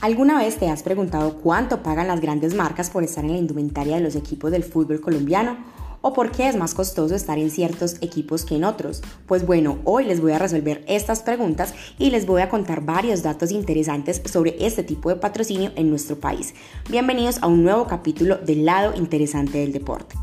¿Alguna vez te has preguntado cuánto pagan las grandes marcas por estar en la indumentaria de los equipos del fútbol colombiano? ¿O por qué es más costoso estar en ciertos equipos que en otros? Pues bueno, hoy les voy a resolver estas preguntas y les voy a contar varios datos interesantes sobre este tipo de patrocinio en nuestro país. Bienvenidos a un nuevo capítulo del lado interesante del deporte.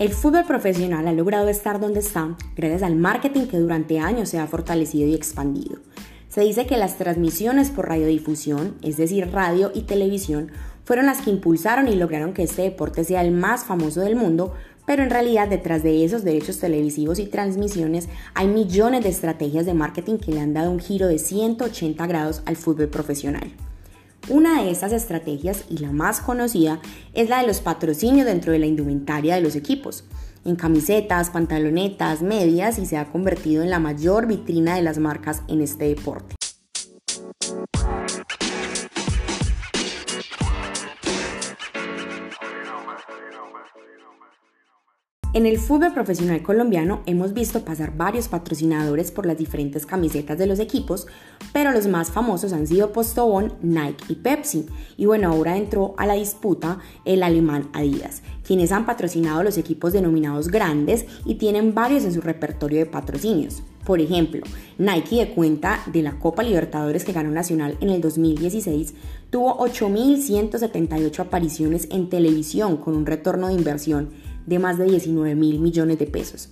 El fútbol profesional ha logrado estar donde está gracias al marketing que durante años se ha fortalecido y expandido. Se dice que las transmisiones por radiodifusión, es decir, radio y televisión, fueron las que impulsaron y lograron que este deporte sea el más famoso del mundo, pero en realidad detrás de esos derechos televisivos y transmisiones hay millones de estrategias de marketing que le han dado un giro de 180 grados al fútbol profesional. Una de esas estrategias, y la más conocida, es la de los patrocinios dentro de la indumentaria de los equipos, en camisetas, pantalonetas, medias y se ha convertido en la mayor vitrina de las marcas en este deporte. En el fútbol profesional colombiano hemos visto pasar varios patrocinadores por las diferentes camisetas de los equipos, pero los más famosos han sido Postobón, Nike y Pepsi. Y bueno, ahora entró a la disputa el alemán Adidas, quienes han patrocinado los equipos denominados grandes y tienen varios en su repertorio de patrocinios. Por ejemplo, Nike de cuenta de la Copa Libertadores que ganó Nacional en el 2016 tuvo 8.178 apariciones en televisión con un retorno de inversión de más de 19 mil millones de pesos.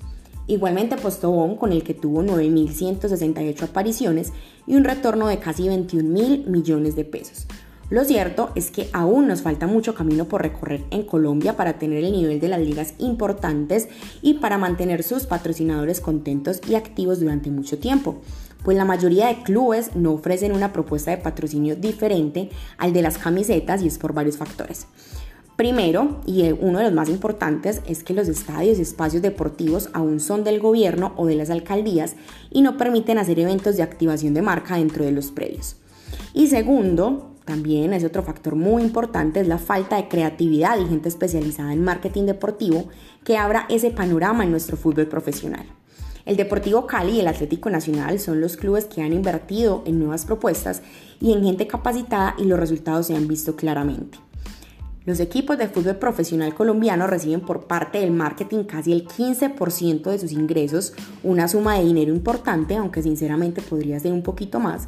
Igualmente Postobón, con el que tuvo 9.168 apariciones y un retorno de casi 21 mil millones de pesos. Lo cierto es que aún nos falta mucho camino por recorrer en Colombia para tener el nivel de las ligas importantes y para mantener sus patrocinadores contentos y activos durante mucho tiempo, pues la mayoría de clubes no ofrecen una propuesta de patrocinio diferente al de las camisetas y es por varios factores. Primero, y uno de los más importantes, es que los estadios y espacios deportivos aún son del gobierno o de las alcaldías y no permiten hacer eventos de activación de marca dentro de los predios. Y segundo, también es otro factor muy importante, es la falta de creatividad y gente especializada en marketing deportivo que abra ese panorama en nuestro fútbol profesional. El Deportivo Cali y el Atlético Nacional son los clubes que han invertido en nuevas propuestas y en gente capacitada y los resultados se han visto claramente. Los equipos de fútbol profesional colombiano reciben por parte del marketing casi el 15% de sus ingresos, una suma de dinero importante, aunque sinceramente podría ser un poquito más.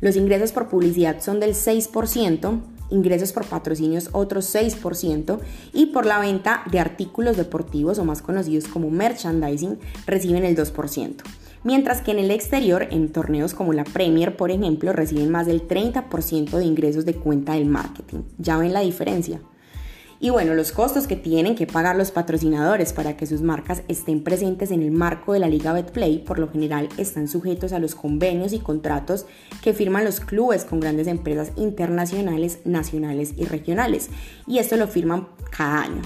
Los ingresos por publicidad son del 6%, ingresos por patrocinios otro 6% y por la venta de artículos deportivos o más conocidos como merchandising reciben el 2%. Mientras que en el exterior, en torneos como la Premier, por ejemplo, reciben más del 30% de ingresos de cuenta del marketing. ¿Ya ven la diferencia? Y bueno, los costos que tienen que pagar los patrocinadores para que sus marcas estén presentes en el marco de la Liga Betplay por lo general están sujetos a los convenios y contratos que firman los clubes con grandes empresas internacionales, nacionales y regionales. Y esto lo firman cada año.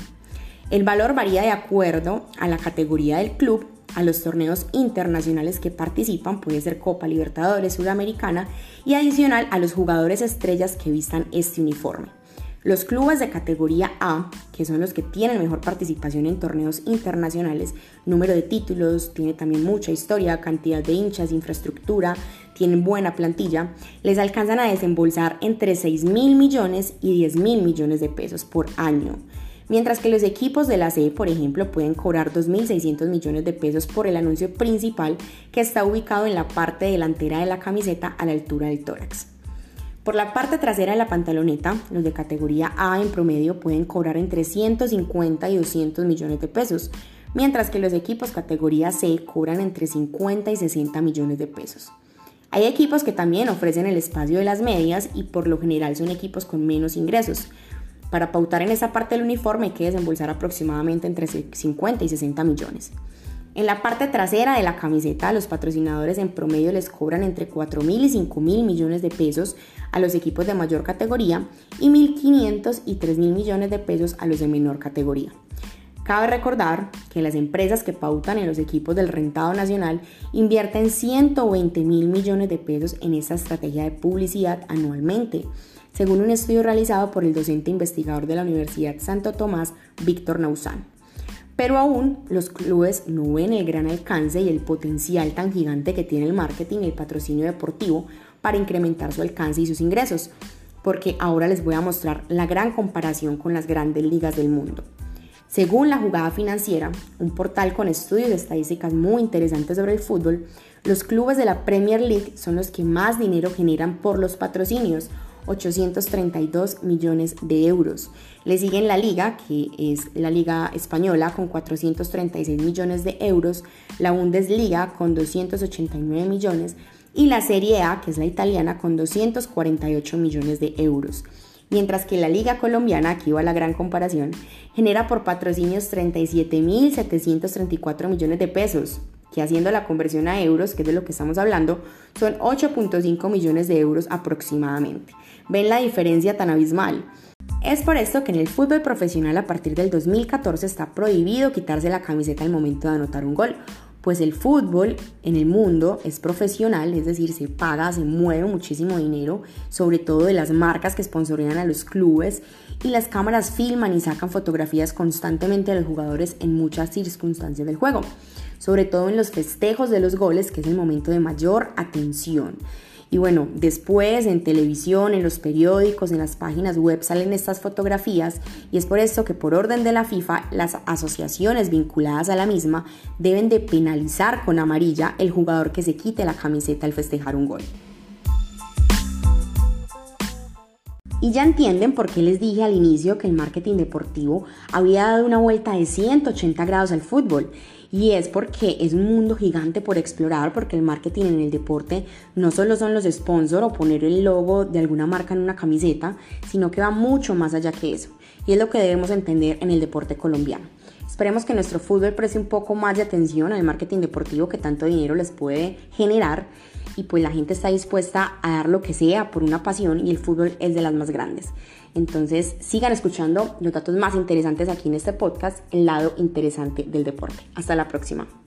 El valor varía de acuerdo a la categoría del club, a los torneos internacionales que participan, puede ser Copa Libertadores Sudamericana, y adicional a los jugadores estrellas que vistan este uniforme. Los clubes de categoría A, que son los que tienen mejor participación en torneos internacionales, número de títulos, tiene también mucha historia, cantidad de hinchas, infraestructura, tienen buena plantilla, les alcanzan a desembolsar entre 6 mil millones y 10 mil millones de pesos por año. Mientras que los equipos de la C, por ejemplo, pueden cobrar 2.600 millones de pesos por el anuncio principal que está ubicado en la parte delantera de la camiseta a la altura del tórax. Por la parte trasera de la pantaloneta, los de categoría A en promedio pueden cobrar entre 150 y 200 millones de pesos, mientras que los equipos categoría C cobran entre 50 y 60 millones de pesos. Hay equipos que también ofrecen el espacio de las medias y por lo general son equipos con menos ingresos. Para pautar en esa parte del uniforme hay que desembolsar aproximadamente entre 50 y 60 millones. En la parte trasera de la camiseta, los patrocinadores en promedio les cobran entre 4 mil y 5 mil millones de pesos a los equipos de mayor categoría y 1.500 y 3 mil millones de pesos a los de menor categoría. Cabe recordar que las empresas que pautan en los equipos del rentado nacional invierten 120 mil millones de pesos en esta estrategia de publicidad anualmente, según un estudio realizado por el docente investigador de la Universidad Santo Tomás, Víctor Nausán. Pero aún los clubes no ven el gran alcance y el potencial tan gigante que tiene el marketing y el patrocinio deportivo para incrementar su alcance y sus ingresos, porque ahora les voy a mostrar la gran comparación con las grandes ligas del mundo. Según la jugada financiera, un portal con estudios de estadísticas muy interesantes sobre el fútbol, los clubes de la Premier League son los que más dinero generan por los patrocinios, 832 millones de euros. Le siguen la liga, que es la liga española, con 436 millones de euros, la Bundesliga con 289 millones y la Serie A, que es la italiana, con 248 millones de euros mientras que la Liga Colombiana, aquí va la gran comparación, genera por patrocinios 37.734 millones de pesos, que haciendo la conversión a euros, que es de lo que estamos hablando, son 8.5 millones de euros aproximadamente. ¿Ven la diferencia tan abismal? Es por esto que en el fútbol profesional a partir del 2014 está prohibido quitarse la camiseta al momento de anotar un gol, pues el fútbol en el mundo es profesional, es decir, se paga, se mueve muchísimo dinero, sobre todo de las marcas que sponsorean a los clubes y las cámaras filman y sacan fotografías constantemente a los jugadores en muchas circunstancias del juego, sobre todo en los festejos de los goles, que es el momento de mayor atención. Y bueno, después en televisión, en los periódicos, en las páginas web salen estas fotografías y es por esto que por orden de la FIFA las asociaciones vinculadas a la misma deben de penalizar con amarilla el jugador que se quite la camiseta al festejar un gol. Y ya entienden por qué les dije al inicio que el marketing deportivo había dado una vuelta de 180 grados al fútbol. Y es porque es un mundo gigante por explorar, porque el marketing en el deporte no solo son los sponsors o poner el logo de alguna marca en una camiseta, sino que va mucho más allá que eso. Y es lo que debemos entender en el deporte colombiano. Esperemos que nuestro fútbol preste un poco más de atención al marketing deportivo que tanto dinero les puede generar y pues la gente está dispuesta a dar lo que sea por una pasión y el fútbol es de las más grandes. Entonces sigan escuchando los datos más interesantes aquí en este podcast, el lado interesante del deporte. Hasta la próxima.